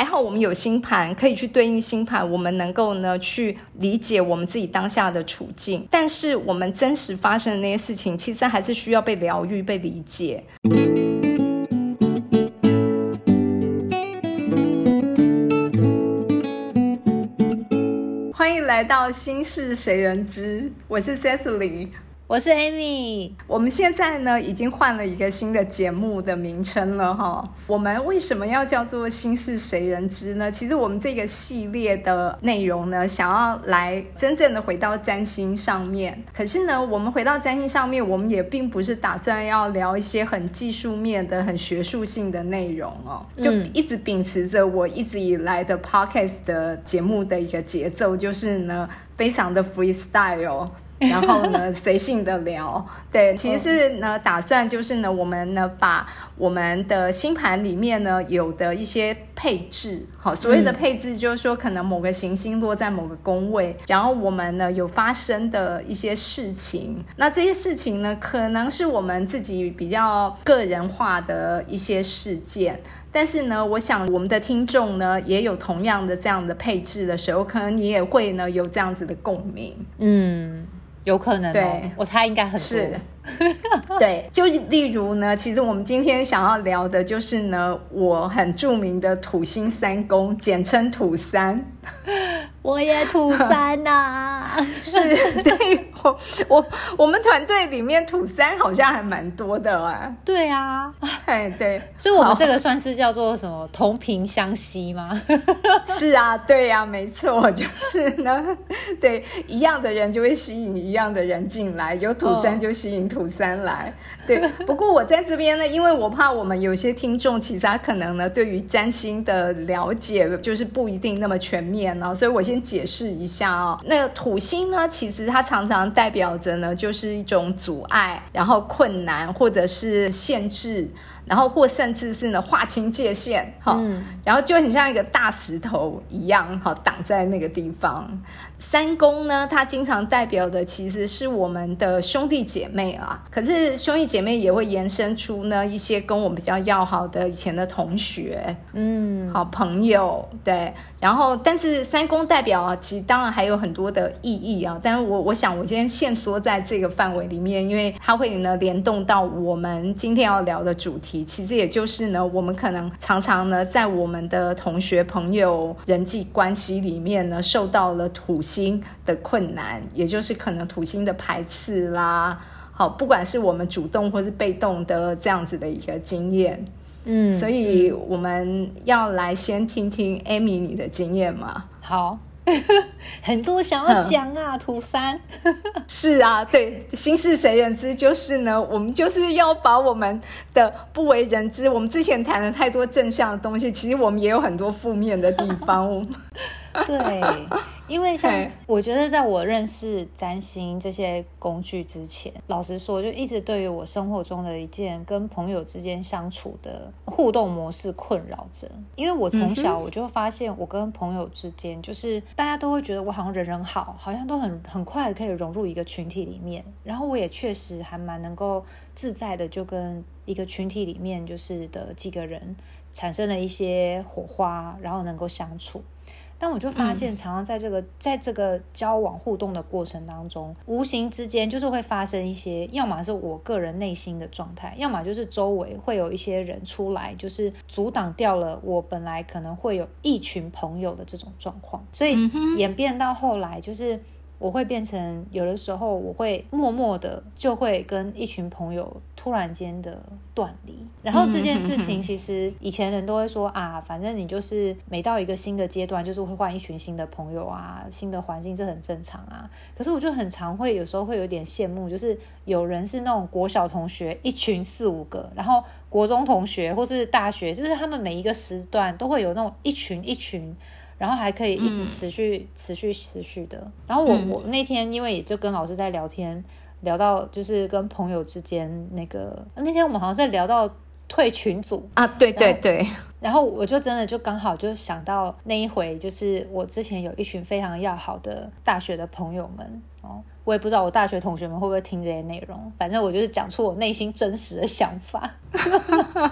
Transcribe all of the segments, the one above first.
还好我们有星盘可以去对应星盘，我们能够呢去理解我们自己当下的处境。但是我们真实发生的那些事情，其实还是需要被疗愈、被理解。欢迎来到心事谁人知，我是 Cecily。我是 Amy，我们现在呢已经换了一个新的节目的名称了哈。我们为什么要叫做“心事谁人知”呢？其实我们这个系列的内容呢，想要来真正的回到占星上面。可是呢，我们回到占星上面，我们也并不是打算要聊一些很技术面的、很学术性的内容哦。就一直秉持着我一直以来的 podcast 的节目的一个节奏，就是呢，非常的 freestyle。然后呢，随性的聊，对，其实是呢，打算就是呢，我们呢把我们的星盘里面呢有的一些配置，好，所谓的配置就是说，可能某个行星落在某个宫位，然后我们呢有发生的一些事情，那这些事情呢，可能是我们自己比较个人化的一些事件，但是呢，我想我们的听众呢也有同样的这样的配置的时候，可能你也会呢有这样子的共鸣，嗯。有可能，对我猜应该很是。对，就例如呢，其实我们今天想要聊的就是呢，我很著名的土星三宫，简称土三。我也土三呐，是对我我我们团队里面土三好像还蛮多的啊。对啊，哎对，所以我们这个算是叫做什么同频相吸吗？是啊，对呀，没错，就是呢，对，一样的人就会吸引一样的人进来，有土三就吸引土三来。对，不过我在这边呢，因为我怕我们有些听众其实他可能呢对于占星的了解就是不一定那么全面呢，所以我。先解释一下哦，那土星呢，其实它常常代表着呢，就是一种阻碍，然后困难或者是限制。然后或甚至是呢划清界限，哈，然后就很像一个大石头一样，哈，挡在那个地方。三宫呢，它经常代表的其实是我们的兄弟姐妹啊。可是兄弟姐妹也会延伸出呢一些跟我们比较要好的以前的同学，嗯，好朋友，对。然后，但是三宫代表啊，其实当然还有很多的意义啊。但是我我想，我今天限缩在这个范围里面，因为它会呢联动到我们今天要聊的主题。其实也就是呢，我们可能常常呢，在我们的同学、朋友、人际关系里面呢，受到了土星的困难，也就是可能土星的排斥啦。好，不管是我们主动或是被动的这样子的一个经验，嗯，所以我们要来先听听 Amy 你的经验嘛。好。很多想要讲啊，土三是啊，对，心事谁人知？就是呢，我们就是要把我们的不为人知。我们之前谈了太多正向的东西，其实我们也有很多负面的地方。对，因为像我觉得，在我认识占星这些工具之前，老实说，就一直对于我生活中的一件跟朋友之间相处的互动模式困扰着。因为我从小我就发现，我跟朋友之间，就是大家都会觉得我好像人人好，好像都很很快可以融入一个群体里面。然后我也确实还蛮能够自在的，就跟一个群体里面就是的几个人产生了一些火花，然后能够相处。但我就发现，常常在这个在这个交往互动的过程当中，无形之间就是会发生一些，要么是我个人内心的状态，要么就是周围会有一些人出来，就是阻挡掉了我本来可能会有一群朋友的这种状况，所以演变到后来就是。我会变成有的时候，我会默默的就会跟一群朋友突然间的断离。然后这件事情，其实以前人都会说啊，反正你就是每到一个新的阶段，就是会换一群新的朋友啊，新的环境，这很正常啊。可是我就很常会有时候会有点羡慕，就是有人是那种国小同学一群四五个，然后国中同学或是大学，就是他们每一个时段都会有那种一群一群。然后还可以一直持续、持续、持续的。然后我我那天因为也就跟老师在聊天，聊到就是跟朋友之间那个那天我们好像在聊到退群组啊，对对对。然后我就真的就刚好就想到那一回，就是我之前有一群非常要好的大学的朋友们哦，我也不知道我大学同学们会不会听这些内容，反正我就是讲出我内心真实的想法。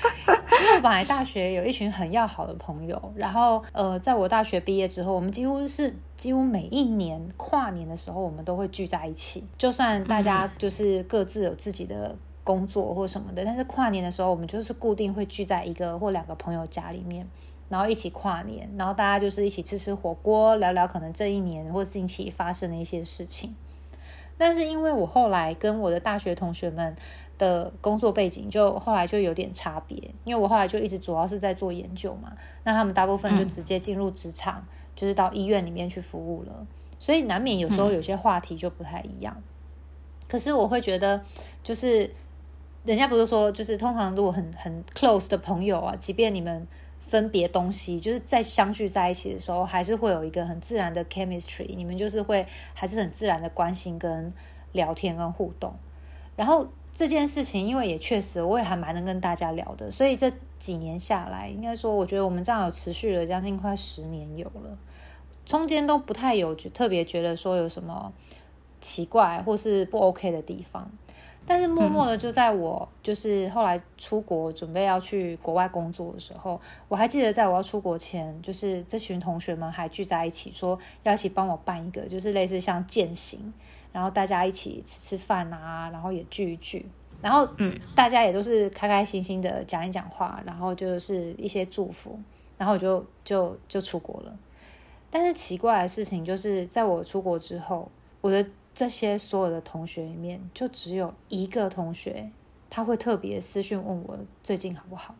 因为我本来大学有一群很要好的朋友，然后呃，在我大学毕业之后，我们几乎是几乎每一年跨年的时候，我们都会聚在一起。就算大家就是各自有自己的工作或什么的，但是跨年的时候，我们就是固定会聚在一个或两个朋友家里面，然后一起跨年，然后大家就是一起吃吃火锅，聊聊可能这一年或近期发生的一些事情。但是因为我后来跟我的大学同学们。的工作背景就后来就有点差别，因为我后来就一直主要是在做研究嘛，那他们大部分就直接进入职场，就是到医院里面去服务了，所以难免有时候有些话题就不太一样。可是我会觉得，就是人家不是说，就是通常如果很很 close 的朋友啊，即便你们分别东西，就是在相聚在一起的时候，还是会有一个很自然的 chemistry，你们就是会还是很自然的关心跟聊天跟互动，然后。这件事情，因为也确实，我也还蛮能跟大家聊的，所以这几年下来，应该说，我觉得我们这样有持续了将近快十年有了，中间都不太有特别觉得说有什么奇怪或是不 OK 的地方，但是默默的就在我就是后来出国准备要去国外工作的时候，我还记得在我要出国前，就是这群同学们还聚在一起说要一起帮我办一个，就是类似像践行。然后大家一起吃吃饭啊，然后也聚一聚，然后嗯，大家也都是开开心心的讲一讲话，然后就是一些祝福，然后我就就就出国了。但是奇怪的事情就是，在我出国之后，我的这些所有的同学里面，就只有一个同学他会特别私讯问我最近好不好，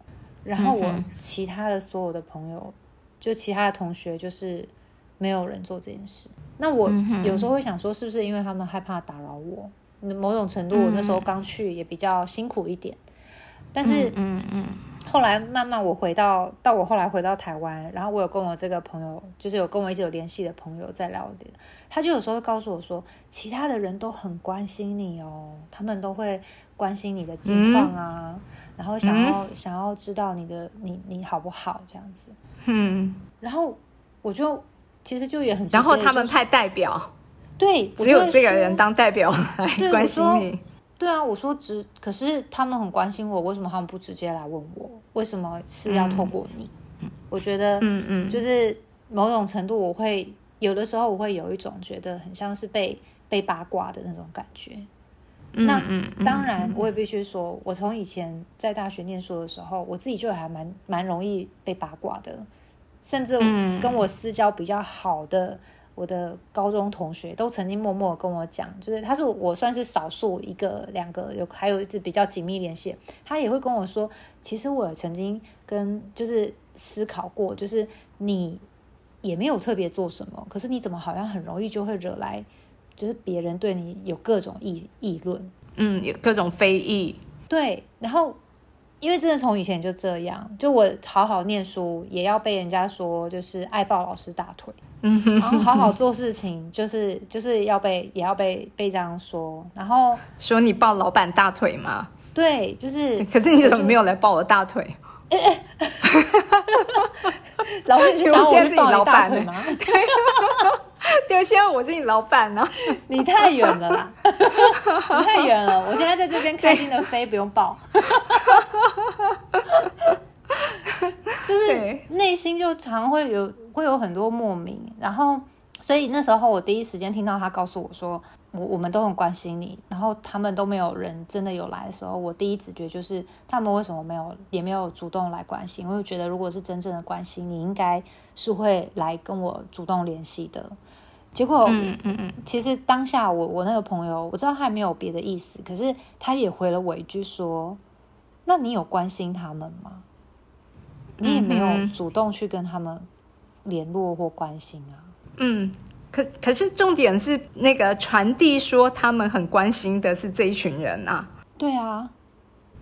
然后我其他的所有的朋友，就其他的同学，就是没有人做这件事。那我有时候会想说，是不是因为他们害怕打扰我？某种程度，我那时候刚去也比较辛苦一点。但是，嗯嗯，后来慢慢我回到到我后来回到台湾，然后我有跟我这个朋友，就是有跟我一直有联系的朋友在聊天，他就有时候会告诉我说，其他的人都很关心你哦，他们都会关心你的近况啊，然后想要想要知道你的你你好不好这样子。嗯，然后我就。其实就也很，然后他们派代表，对，只有这个人当代表来关心你。对啊，我说直，可是他们很关心我，为什么他们不直接来问我？为什么是要透过你？我觉得，嗯嗯，就是某种程度，我会有的时候我会有一种觉得很像是被被八卦的那种感觉。那当然，我也必须说，我从以前在大学念书的时候，我自己就还蛮蛮容易被八卦的。甚至跟我私交比较好的我的高中同学，都曾经默默跟我讲，就是他是我算是少数一个两个有还有一次比较紧密联系，他也会跟我说，其实我曾经跟就是思考过，就是你也没有特别做什么，可是你怎么好像很容易就会惹来，就是别人对你有各种议议论，嗯，有各种非议，对，然后。因为真的从以前就这样，就我好好念书，也要被人家说就是爱抱老师大腿，嗯，然后好好做事情，就是就是要被也要被被这样说，然后说你抱老板大腿吗？对，就是。可是你怎么没有来抱我大腿？老师，你想我是你老板吗？对，现在我是你老板呢。你太远了啦，你太远了。我现在在这边开心的飞，不用抱。就是内心就常会有会有很多莫名，然后所以那时候我第一时间听到他告诉我说，我我们都很关心你，然后他们都没有人真的有来的时候，我第一直觉就是他们为什么没有也没有主动来关心？我就觉得如果是真正的关心，你应该是会来跟我主动联系的。结果，嗯嗯嗯，其实当下我我那个朋友，我知道他也没有别的意思，可是他也回了我一句说：“那你有关心他们吗？你也没有主动去跟他们联络或关心啊。”嗯，可可是重点是那个传递说他们很关心的是这一群人啊。对啊，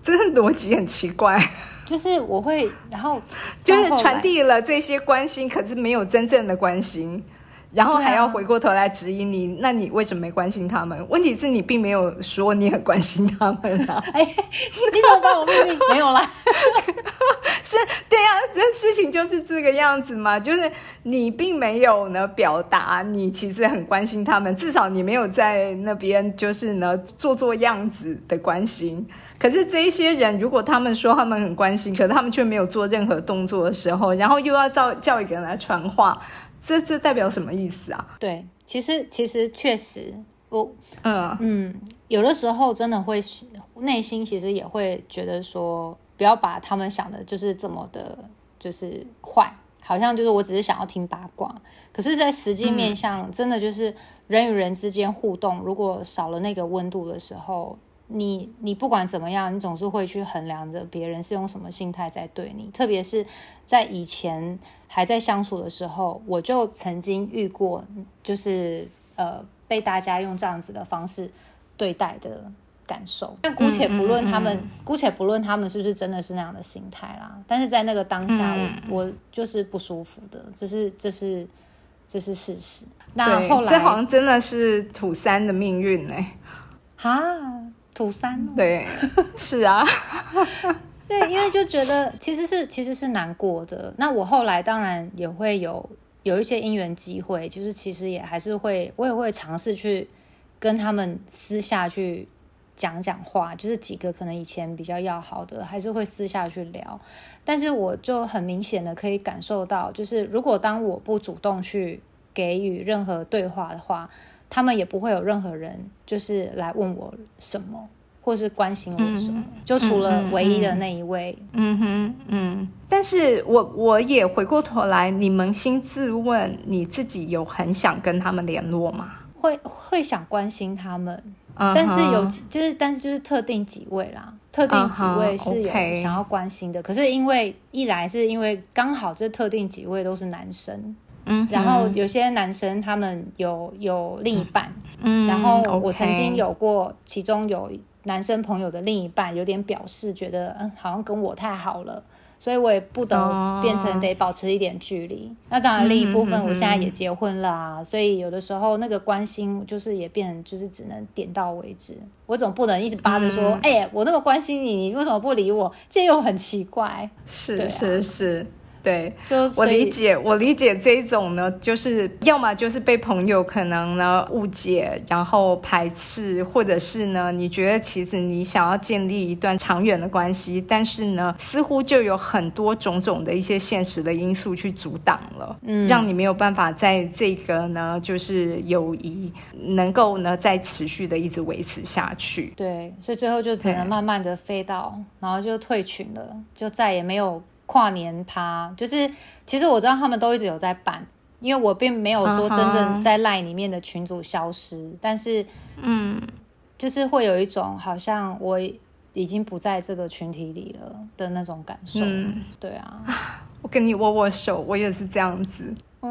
这个逻辑很奇怪。就是我会，然后 就是传递了这些关心，可是没有真正的关心。然后还要回过头来质疑你，那你为什么没关心他们？问题是你并没有说你很关心他们啊！哎，你怎么把我秘密没有啦？是对呀，这事情就是这个样子嘛，就是你并没有呢表达你其实很关心他们，至少你没有在那边就是呢做做样子的关心。可是这一些人，如果他们说他们很关心，可是他们却没有做任何动作的时候，然后又要叫叫一个人来传话，这这代表什么意思啊？对，其实其实确实，我嗯嗯，有的时候真的会内心其实也会觉得说，不要把他们想的就是这么的，就是坏，好像就是我只是想要听八卦。可是，在实际面向，真的就是人与人之间互动，如果少了那个温度的时候。你你不管怎么样，你总是会去衡量着别人是用什么心态在对你，特别是在以前还在相处的时候，我就曾经遇过，就是呃被大家用这样子的方式对待的感受。但姑且不论他们，姑且不论他们是不是真的是那样的心态啦，但是在那个当下，我我就是不舒服的，这是这是这是事实。那后来这好像真的是土三的命运呢？哈。土三对，是啊，对，因为就觉得其实是其实是难过的。那我后来当然也会有有一些因缘机会，就是其实也还是会，我也会尝试去跟他们私下去讲讲话，就是几个可能以前比较要好的，还是会私下去聊。但是我就很明显的可以感受到，就是如果当我不主动去给予任何对话的话。他们也不会有任何人就是来问我什么，或是关心我什么，就除了唯一的那一位。嗯哼，嗯。但是我我也回过头来，你扪心自问，你自己有很想跟他们联络吗？会会想关心他们，但是有就是但是就是特定几位啦，特定几位是有想要关心的。可是因为一来是因为刚好这特定几位都是男生。嗯，然后有些男生他们有有另一半，嗯，然后我曾经有过，其中有男生朋友的另一半有点表示觉得，嗯，好像跟我太好了，所以我也不得变成得保持一点距离。那当然另一部分，我现在也结婚了啊，所以有的时候那个关心就是也变，就是只能点到为止。我总不能一直扒着说，哎，我那么关心你，你为什么不理我？这又很奇怪。是是是。对，我理解，我理解这种呢，就是要么就是被朋友可能呢误解，然后排斥，或者是呢，你觉得其实你想要建立一段长远的关系，但是呢，似乎就有很多种种的一些现实的因素去阻挡了，嗯，让你没有办法在这个呢，就是友谊能够呢再持续的一直维持下去。对，所以最后就只能慢慢的飞到，然后就退群了，就再也没有。跨年趴就是，其实我知道他们都一直有在办，因为我并没有说真正在赖里面的群组消失，但是，嗯，就是会有一种好像我已经不在这个群体里了的那种感受。对啊，我跟你握握手，我也是这样子。哦，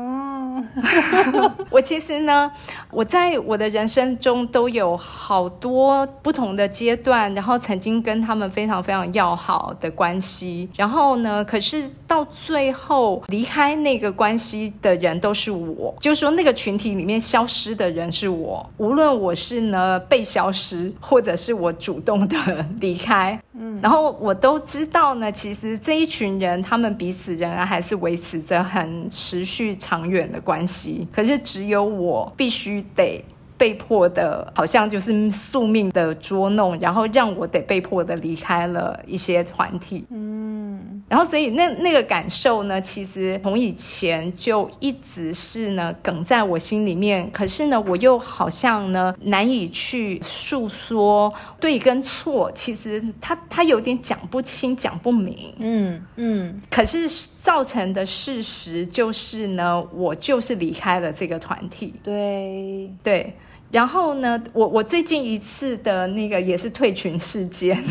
我其实呢，我在我的人生中都有好多不同的阶段，然后曾经跟他们非常非常要好的关系，然后呢，可是到最后离开那个关系的人都是我，就是说那个群体里面消失的人是我，无论我是呢被消失，或者是我主动的离开，然后我都知道呢，其实这一群人他们彼此仍然还是维持着很持续。长远的关系，可是只有我必须得。被迫的，好像就是宿命的捉弄，然后让我得被迫的离开了一些团体。嗯，然后所以那那个感受呢，其实从以前就一直是呢梗在我心里面。可是呢，我又好像呢难以去诉说对跟错，其实他他有点讲不清、讲不明。嗯嗯。可是造成的事实就是呢，我就是离开了这个团体。对对。然后呢，我我最近一次的那个也是退群事件。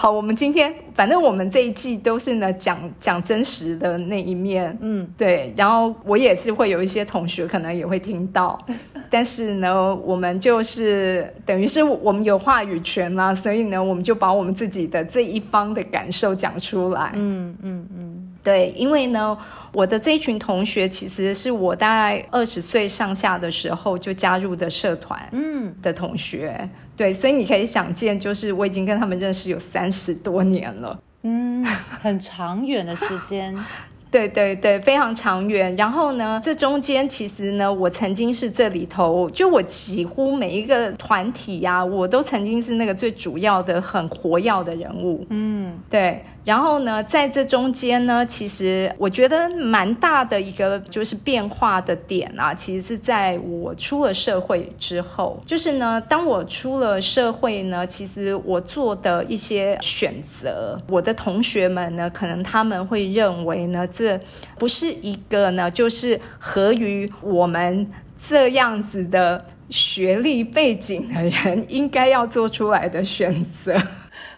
好，我们今天反正我们这一季都是呢讲讲真实的那一面，嗯，对。然后我也是会有一些同学可能也会听到，但是呢，我们就是等于是我们有话语权啦，所以呢，我们就把我们自己的这一方的感受讲出来。嗯嗯嗯。对，因为呢，我的这一群同学其实是我大概二十岁上下的时候就加入的社团，嗯，的同学。对，所以你可以想见，就是我已经跟他们认识有三十多年了，嗯，很长远的时间。对对对，非常长远。然后呢，这中间其实呢，我曾经是这里头，就我几乎每一个团体呀，我都曾经是那个最主要的、很活跃的人物。嗯，对。然后呢，在这中间呢，其实我觉得蛮大的一个就是变化的点啊，其实是在我出了社会之后，就是呢，当我出了社会呢，其实我做的一些选择，我的同学们呢，可能他们会认为呢，这不是一个呢，就是合于我们这样子的学历背景的人应该要做出来的选择。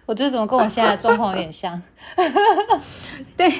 我这怎么跟我现在状况有点像？对，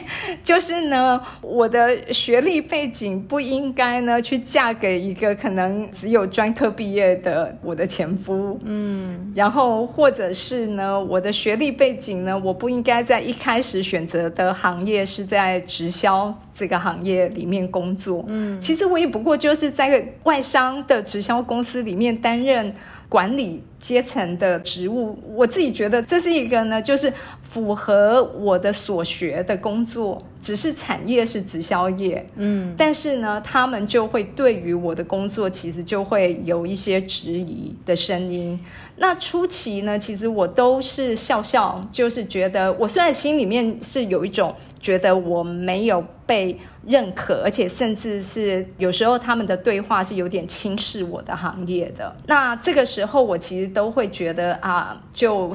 就是呢，我的学历背景不应该呢去嫁给一个可能只有专科毕业的我的前夫，嗯，然后或者是呢，我的学历背景呢，我不应该在一开始选择的行业是在直销这个行业里面工作，嗯，其实我也不过就是在个外商的直销公司里面担任。管理阶层的职务，我自己觉得这是一个呢，就是符合我的所学的工作，只是产业是直销业，嗯，但是呢，他们就会对于我的工作其实就会有一些质疑的声音。那初期呢，其实我都是笑笑，就是觉得我虽然心里面是有一种。觉得我没有被认可，而且甚至是有时候他们的对话是有点轻视我的行业的。那这个时候，我其实都会觉得啊，就。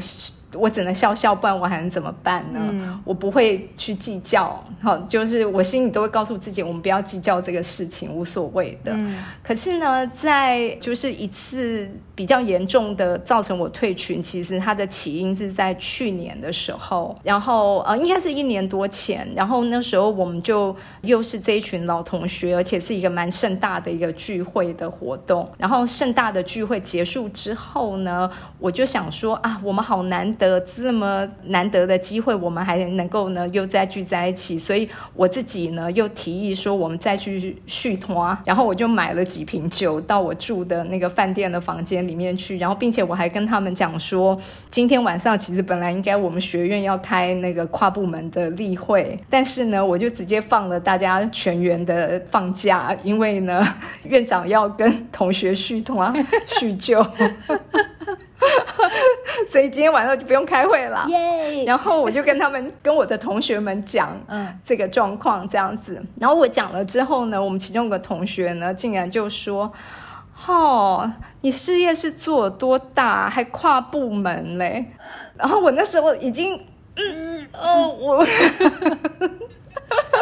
我只能笑笑，不然我还能怎么办呢？我不会去计较，好，就是我心里都会告诉自己，我们不要计较这个事情，无所谓的。可是呢，在就是一次比较严重的造成我退群，其实它的起因是在去年的时候，然后呃，应该是一年多前，然后那时候我们就又是这一群老同学，而且是一个蛮盛大的一个聚会的活动。然后盛大的聚会结束之后呢，我就想说啊，我们好难。这么难得的机会，我们还能够呢又再聚在一起，所以我自己呢又提议说，我们再去续团，然后我就买了几瓶酒到我住的那个饭店的房间里面去，然后并且我还跟他们讲说，今天晚上其实本来应该我们学院要开那个跨部门的例会，但是呢，我就直接放了大家全员的放假，因为呢院长要跟同学续团叙旧。所以今天晚上就不用开会了。耶！然后我就跟他们、跟我的同学们讲，嗯，这个状况这样子。然后我讲了之后呢，我们其中有个同学呢，竟然就说：“哦，你事业是做多大，还跨部门嘞？” 然后我那时候已经，嗯哦，我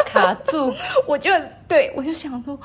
卡住，我就对我就想说。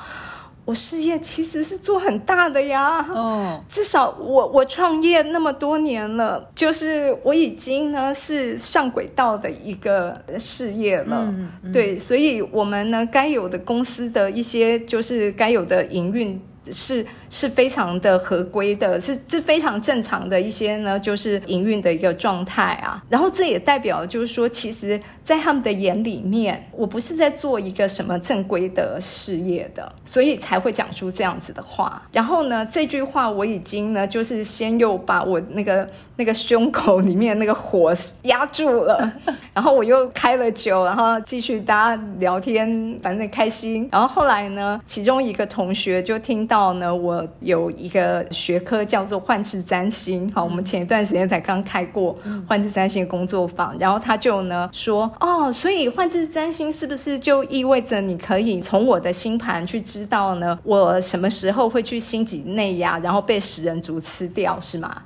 我事业其实是做很大的呀，嗯，至少我我创业那么多年了，就是我已经呢是上轨道的一个事业了，嗯。对，所以我们呢该有的公司的一些就是该有的营运是。是非常的合规的，是是非常正常的一些呢，就是营运的一个状态啊。然后这也代表就是说，其实，在他们的眼里面，我不是在做一个什么正规的事业的，所以才会讲出这样子的话。然后呢，这句话我已经呢，就是先又把我那个那个胸口里面那个火压住了，然后我又开了酒，然后继续大家聊天，反正开心。然后后来呢，其中一个同学就听到呢，我。有一个学科叫做幻智占星，好，我们前一段时间才刚开过幻智占星工作坊，然后他就呢说，哦，所以幻智占星是不是就意味着你可以从我的星盘去知道呢，我什么时候会去星际内压，然后被食人族吃掉，是吗？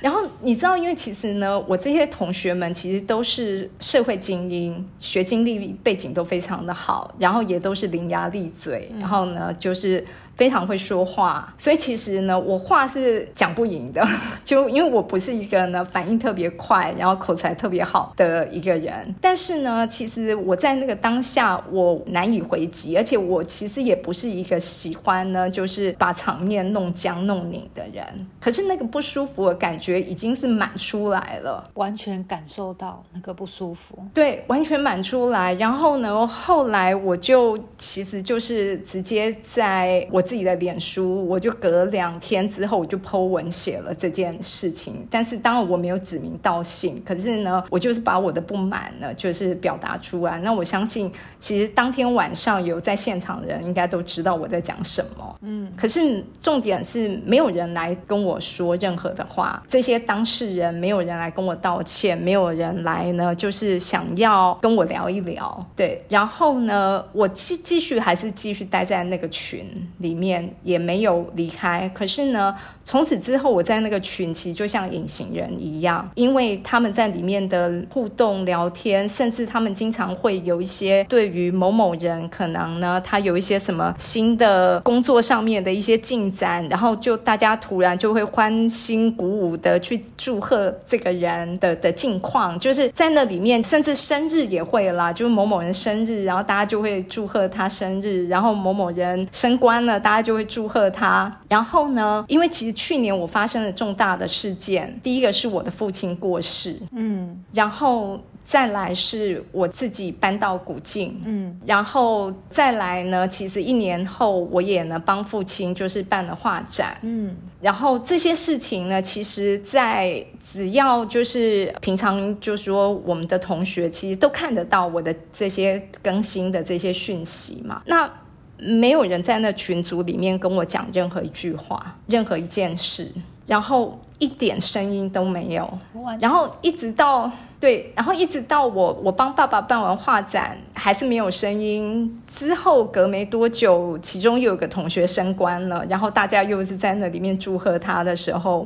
然后你知道，因为其实呢，我这些同学们其实都是社会精英，学经历背景都非常的好，然后也都是伶牙俐嘴，然后呢，就是非常会说话，所以其实呢，我话是讲不赢的，就因为我不是一个呢反应特别快，然后口才特别好的一个人。但是呢，其实我在那个当下，我难以回击，而且我其实也不是一个喜欢呢，就是把场面弄僵弄拧的人。可是那个不舒服的感觉已经是满出来了，完全感受到那个不舒服。对，完全满出来。然后呢，后来我就其实就是直接在我自己的脸书，我就隔两天之后我就 Po 文写了这件事情。但是当然我没有指名道姓，可是呢，我就是把我的不满呢，就是表达出来。那我相信，其实当天晚上有在现场的人应该都知道我在讲什么。嗯，可是重点是没有人来跟我说任何的话，这些当事人没有人来跟我道歉，没有人来呢，就是想要跟我聊一聊。对，然后呢，我继继续还是继续待在那个群里面，也没有离开。可是呢，从此之后，我在那个群其实就像隐形人一样，因为他们在里面的互动聊天，甚至他们经常会有一些对于某某人可能呢，他有一些什么新的工作上面的一些进展，然后就大家突然就会欢欣鼓舞的去祝贺这个人的的近况，就是在那里面，甚至生日也会啦，就是某某人生日，然后大家就会祝贺他生日，然后某某人升官了，大家就会祝贺他。然后呢，因为其实去年我发生了重大的事件，第一个是我的父亲过世，嗯，然后。再来是我自己搬到古晋，嗯，然后再来呢，其实一年后我也呢帮父亲就是办了画展，嗯，然后这些事情呢，其实，在只要就是平常就说我们的同学其实都看得到我的这些更新的这些讯息嘛，那没有人在那群组里面跟我讲任何一句话，任何一件事，然后一点声音都没有，然后一直到。对，然后一直到我我帮爸爸办完画展，还是没有声音。之后隔没多久，其中又有个同学升官了，然后大家又是在那里面祝贺他的时候，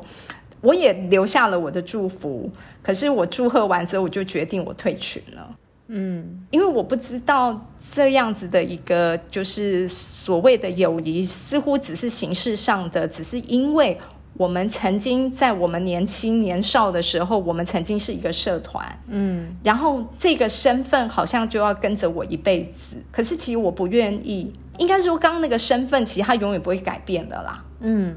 我也留下了我的祝福。可是我祝贺完之后，我就决定我退群了。嗯，因为我不知道这样子的一个就是所谓的友谊，似乎只是形式上的，只是因为。我们曾经在我们年轻年少的时候，我们曾经是一个社团，嗯，然后这个身份好像就要跟着我一辈子。可是其实我不愿意，应该说刚刚那个身份，其实它永远不会改变的啦，嗯。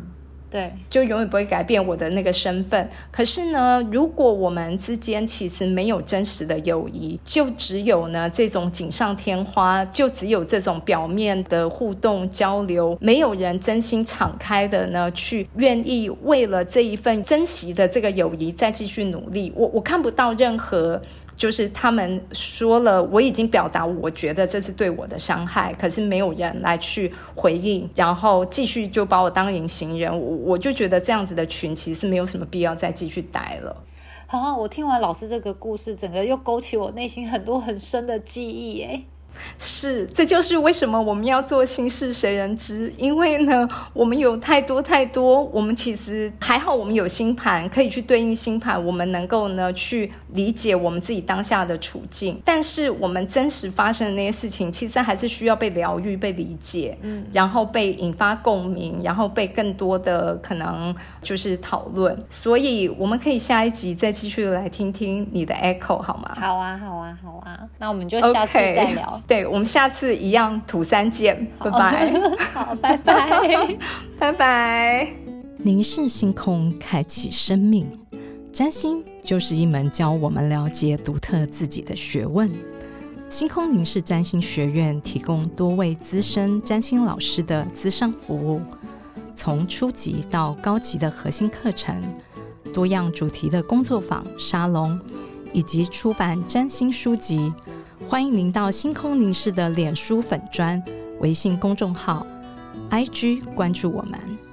对，就永远不会改变我的那个身份。可是呢，如果我们之间其实没有真实的友谊，就只有呢这种锦上添花，就只有这种表面的互动交流，没有人真心敞开的呢去愿意为了这一份珍惜的这个友谊再继续努力。我我看不到任何。就是他们说了，我已经表达，我觉得这是对我的伤害，可是没有人来去回应，然后继续就把我当隐形人，我我就觉得这样子的群其实是没有什么必要再继续待了。好，我听完老师这个故事，整个又勾起我内心很多很深的记忆，诶。是，这就是为什么我们要做心事谁人知？因为呢，我们有太多太多，我们其实还好，我们有星盘可以去对应星盘，我们能够呢去理解我们自己当下的处境。但是我们真实发生的那些事情，其实还是需要被疗愈、被理解，嗯，然后被引发共鸣，然后被更多的可能就是讨论。所以我们可以下一集再继续来听听你的 echo 好吗？好啊，好啊，好啊，那我们就下次再聊。对，我们下次一样土三见，拜拜。好，拜拜，拜拜。凝视星空，开启生命。占星就是一门教我们了解独特自己的学问。星空凝视占星学院提供多位资深占星老师的资商服务，从初级到高级的核心课程，多样主题的工作坊、沙龙，以及出版占星书籍。欢迎您到星空凝视的脸书粉砖、微信公众号、IG 关注我们。